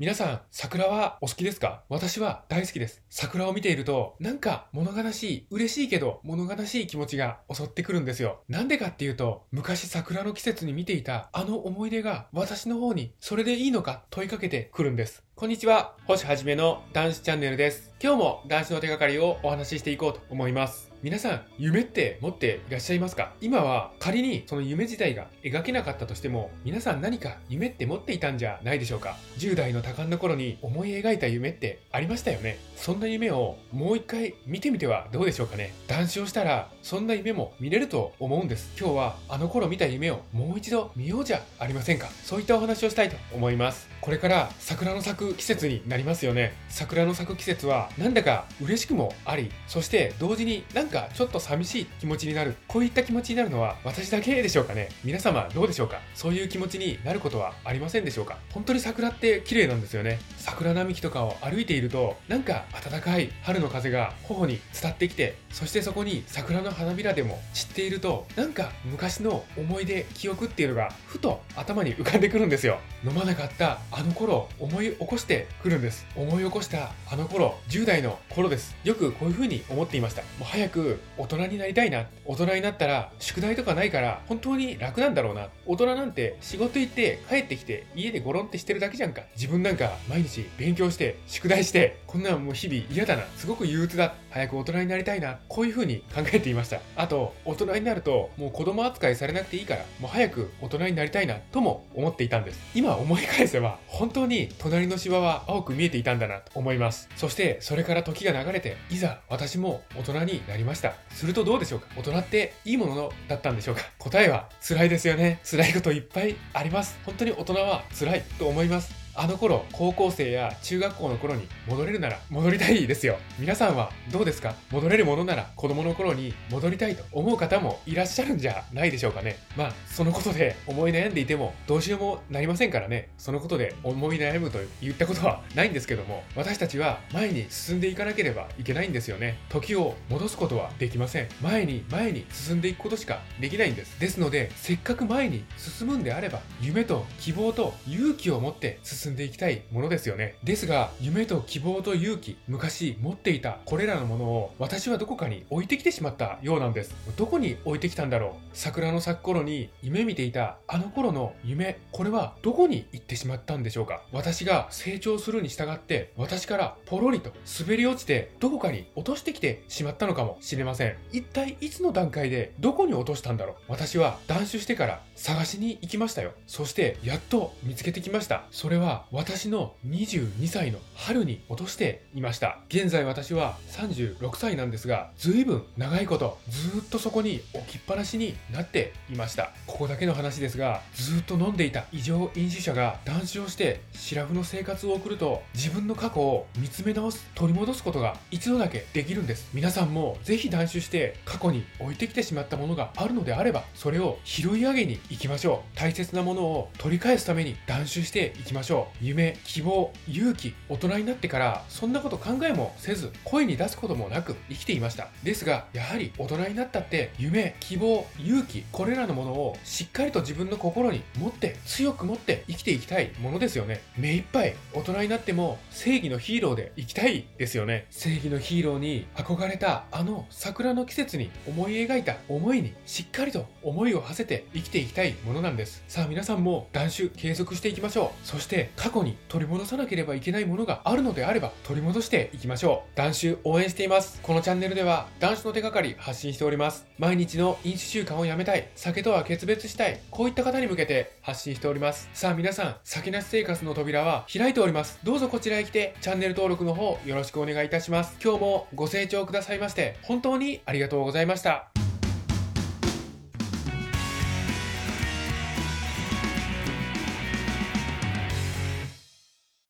皆さん、桜はお好きですか？私は大好きです。桜を見ていると、なんか物悲しい、嬉しいけど物悲しい気持ちが襲ってくるんですよ。なんでかっていうと、昔桜の季節に見ていたあの思い出が私の方にそれでいいのか問いかけてくるんです。こんにちは、星はじめの男子チャンネルです。今日も男子の手がかりをお話ししていこうと思います。皆さん、夢って持っていらっしゃいますか？今は仮にその夢自体が描けなかったとしても、皆さん何か夢って持っていたんじゃないでしょうか ?10 代の多感な頃に思い描いた夢ってありましたよね？そんな夢をもう一回見てみてはどうでしょうかね？談笑したら、そんな夢も見れると思うんです。今日はあの頃見た夢をもう一度見ようじゃありませんか？そういったお話をしたいと思います。これから桜の咲く季節になりますよね。桜の咲く季節はなんだか嬉しくもあり、そして同時になんかちょっと寂しい気持ちになるこういった気持ちになるのは私だけでしょうかね。皆様どうでしょうか？そういう気持ちになることはありませんでしょうか？本当に桜って綺麗なんですよね。桜並木とかを歩いているとなんか暖かい春の風が頬に伝ってきてそしてそこに桜の花びらでも散っているとなんか昔の思い出記憶っていうのがふと頭に浮かんでくるんですよ。飲まなかったあの頃思い起こしてくるんです。思い起こしたあの頃10代の頃です。よくこういう風に思っていました。もう早く大人になりたいな。大人になったら宿題とかないから本当に楽なんだろうな。大人なんて仕事行って帰ってきて家でゴロンってしてるだけじゃんか。自分なんか毎日勉強して宿題してこんなんもう日々嫌だなすごく憂鬱だ早く大人になりたいなこういう風に考えていました。あと大人になるともう子供扱いされなくていいからもう早く大人になりたいなとも思っていたんです。今思い返せば本当に隣の芝は青く見えていたんだなと思います。そしてそれから時が流れていざ私も大人になりました。するとどうでしょうか？大人っていいものだったんでしょうか？答えは辛いですよね。辛いこといっぱいあります。本当に大人は辛いと思います。あの頃、高校生や中学校の頃に戻れるなら戻りたいですよ。皆さんはどうですか？戻れるものなら子供の頃に戻りたいと思う方もいらっしゃるんじゃないでしょうかね。まあ、そのことで思い悩んでいてもどうしようもなりませんからね。そのことで思い悩むと言ったことはないんですけども、私たちは前に進んでいかなければいけないんですよね。時を戻すことはできません。前に前に進んでいくことしかできないんです。ですので、せっかく前に進むんであれば、夢と希望と勇気を持って進進んでいきたいものですよね。ですが、夢と希望と勇気、昔持っていたこれらのものを私はどこかに置いてきてしまったようなんです。どこに置いてきたんだろう？桜の咲く頃に夢見ていたあの頃の夢、これはどこに行ってしまったんでしょうか？私が成長するに従って私からポロリと滑り落ちてどこかに落としてきてしまったのかもしれません。一体いつの段階でどこに落としたんだろう？私は断酒してから探しに行きましたよ。そしてやっと見つけてきました。それは私の22歳の春に落としていました。現在私は36歳なんですが、随分長いことずっとそこに置きっぱなしになっていました。ここだけの話ですが、ずっと飲んでいた異常飲酒者が断酒をしてシラフの生活を送ると自分の過去を見つめ直す、取り戻すことが一度だけできるんです。皆さんもぜひ断酒して過去に置いてきてしまったものがあるのであれば、それを拾い上げに行きましょう。大切なものを取り返すために断酒していきましょう。夢、希望、勇気、大人になってからそんなこと考えもせず声に出すこともなく生きていました。ですが、やはり大人になったって夢、希望、勇気、これらのものをしっかりと自分の心に持って強く持って生きていきたいものですよね。目いっぱい大人になっても正義のヒーローで生きたいですよね。正義のヒーローに憧れたあの桜の季節に思い描いた思いにしっかりと思いを馳せて生きていきたいものなんです。さあ皆さんも断酒継続していきましょう。そして過去に取り戻さなければいけないものがあるのであれば取り戻していきましょう。断酒応援しています。このチャンネルでは断酒の手がかり発信しております。毎日の飲酒習慣をやめたい、酒とは決別したい、こういった方に向けて発信しております。さあ皆さん、酒なし生活の扉は開いております。どうぞこちらへ来てチャンネル登録の方よろしくお願いいたします。今日もご清聴くださいまして本当にありがとうございました。